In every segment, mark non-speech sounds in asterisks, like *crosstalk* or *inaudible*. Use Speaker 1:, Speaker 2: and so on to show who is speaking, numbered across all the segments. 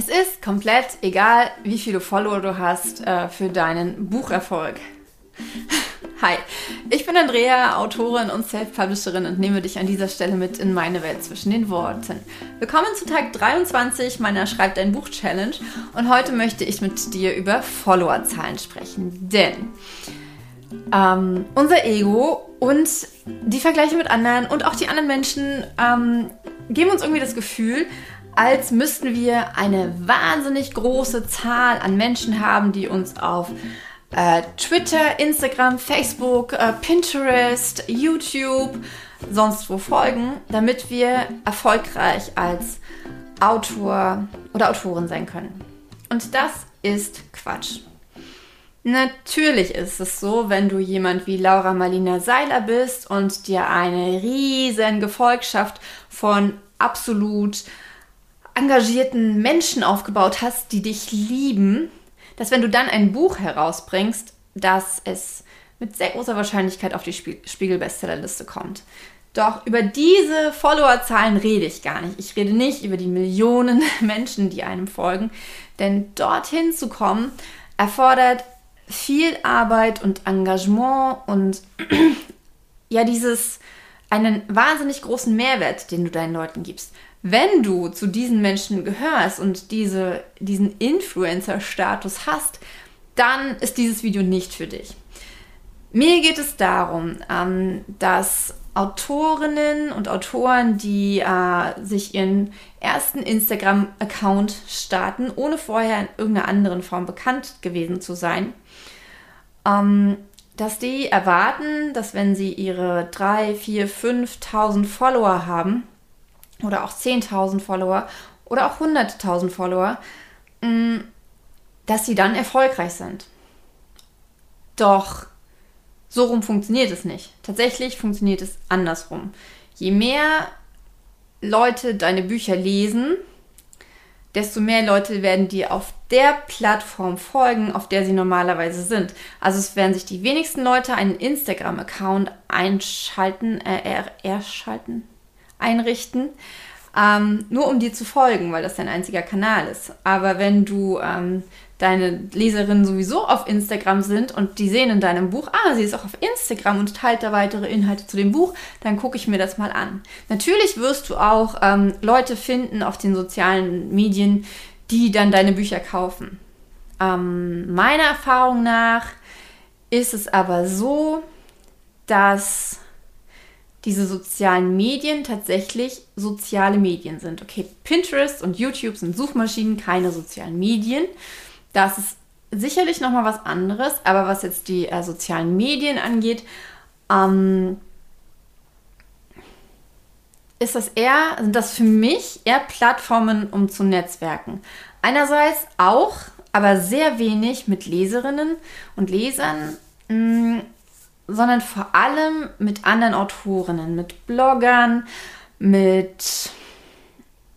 Speaker 1: Es ist komplett egal, wie viele Follower du hast äh, für deinen Bucherfolg. *laughs* Hi, ich bin Andrea, Autorin und Self-Publisherin und nehme dich an dieser Stelle mit in meine Welt zwischen den Worten. Willkommen zu Tag 23 meiner Schreib dein Buch Challenge und heute möchte ich mit dir über Followerzahlen sprechen, denn ähm, unser Ego und die Vergleiche mit anderen und auch die anderen Menschen ähm, geben uns irgendwie das Gefühl, als müssten wir eine wahnsinnig große Zahl an Menschen haben, die uns auf äh, Twitter, Instagram, Facebook, äh, Pinterest, YouTube, sonst wo folgen, damit wir erfolgreich als Autor oder Autorin sein können. Und das ist Quatsch. Natürlich ist es so, wenn du jemand wie Laura Marlina Seiler bist und dir eine riesen Gefolgschaft von absolut engagierten Menschen aufgebaut hast, die dich lieben, dass wenn du dann ein Buch herausbringst, dass es mit sehr großer Wahrscheinlichkeit auf die Spiegel-Bestsellerliste kommt. Doch über diese Followerzahlen rede ich gar nicht. Ich rede nicht über die Millionen *laughs* Menschen, die einem folgen, denn dorthin zu kommen erfordert viel Arbeit und Engagement und *clears throat* ja dieses einen wahnsinnig großen Mehrwert, den du deinen Leuten gibst. Wenn du zu diesen Menschen gehörst und diese, diesen Influencer-Status hast, dann ist dieses Video nicht für dich. Mir geht es darum, ähm, dass Autorinnen und Autoren, die äh, sich ihren ersten Instagram-Account starten, ohne vorher in irgendeiner anderen Form bekannt gewesen zu sein, ähm, dass die erwarten, dass wenn sie ihre 3, 4, 5.000 Follower haben, oder auch 10.000 Follower oder auch 100.000 Follower, mm, dass sie dann erfolgreich sind. Doch so rum funktioniert es nicht. Tatsächlich funktioniert es andersrum. Je mehr Leute deine Bücher lesen, desto mehr Leute werden dir auf der Plattform folgen, auf der sie normalerweise sind. Also es werden sich die wenigsten Leute einen Instagram-Account einschalten, äh, erschalten, einrichten, ähm, nur um dir zu folgen, weil das dein einziger Kanal ist. Aber wenn du ähm, deine Leserinnen sowieso auf Instagram sind und die sehen in deinem Buch, ah, sie ist auch auf Instagram und teilt da weitere Inhalte zu dem Buch, dann gucke ich mir das mal an. Natürlich wirst du auch ähm, Leute finden auf den sozialen Medien, die dann deine Bücher kaufen. Ähm, meiner Erfahrung nach ist es aber so, dass diese sozialen Medien tatsächlich soziale Medien sind. Okay, Pinterest und YouTube sind Suchmaschinen, keine sozialen Medien. Das ist sicherlich nochmal was anderes, aber was jetzt die äh, sozialen Medien angeht, ähm, ist das eher, sind das für mich eher Plattformen, um zu netzwerken. Einerseits auch, aber sehr wenig mit Leserinnen und Lesern. Mh, mm, sondern vor allem mit anderen Autorinnen, mit Bloggern, mit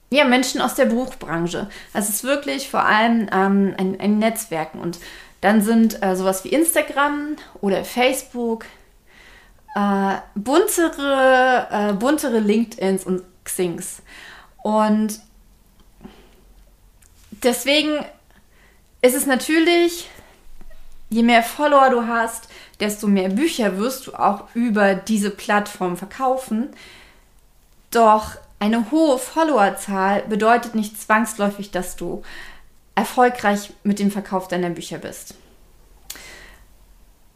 Speaker 1: ja, Menschen aus der Buchbranche. Also es ist wirklich vor allem ähm, ein, ein, Netzwerken. Und dann sind äh, sowas wie Instagram oder Facebook, äh, buntere, äh, buntere LinkedIns und Xings. Und deswegen ist es natürlich, je mehr Follower du hast, desto mehr Bücher wirst du auch über diese Plattform verkaufen. Doch eine hohe Followerzahl bedeutet nicht zwangsläufig, dass du erfolgreich mit dem Verkauf deiner Bücher bist.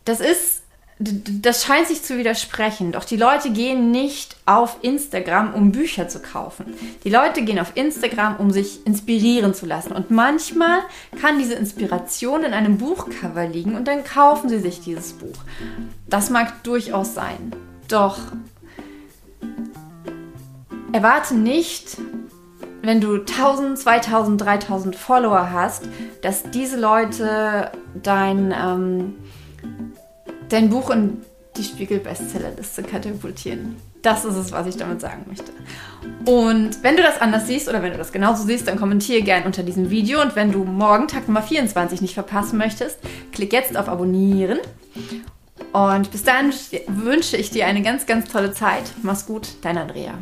Speaker 1: Das ist das scheint sich zu widersprechen. Doch die Leute gehen nicht auf Instagram, um Bücher zu kaufen. Die Leute gehen auf Instagram, um sich inspirieren zu lassen. Und manchmal kann diese Inspiration in einem Buchcover liegen und dann kaufen sie sich dieses Buch. Das mag durchaus sein. Doch erwarte nicht, wenn du 1000, 2000, 3000 Follower hast, dass diese Leute dein... Ähm, dein Buch in die Spiegel-Bestsellerliste katapultieren. Das ist es, was ich damit sagen möchte. Und wenn du das anders siehst oder wenn du das genauso siehst, dann kommentiere gerne unter diesem Video. Und wenn du morgen Tag Nummer 24 nicht verpassen möchtest, klick jetzt auf Abonnieren. Und bis dann wünsche ich dir eine ganz, ganz tolle Zeit. Mach's gut, dein Andrea.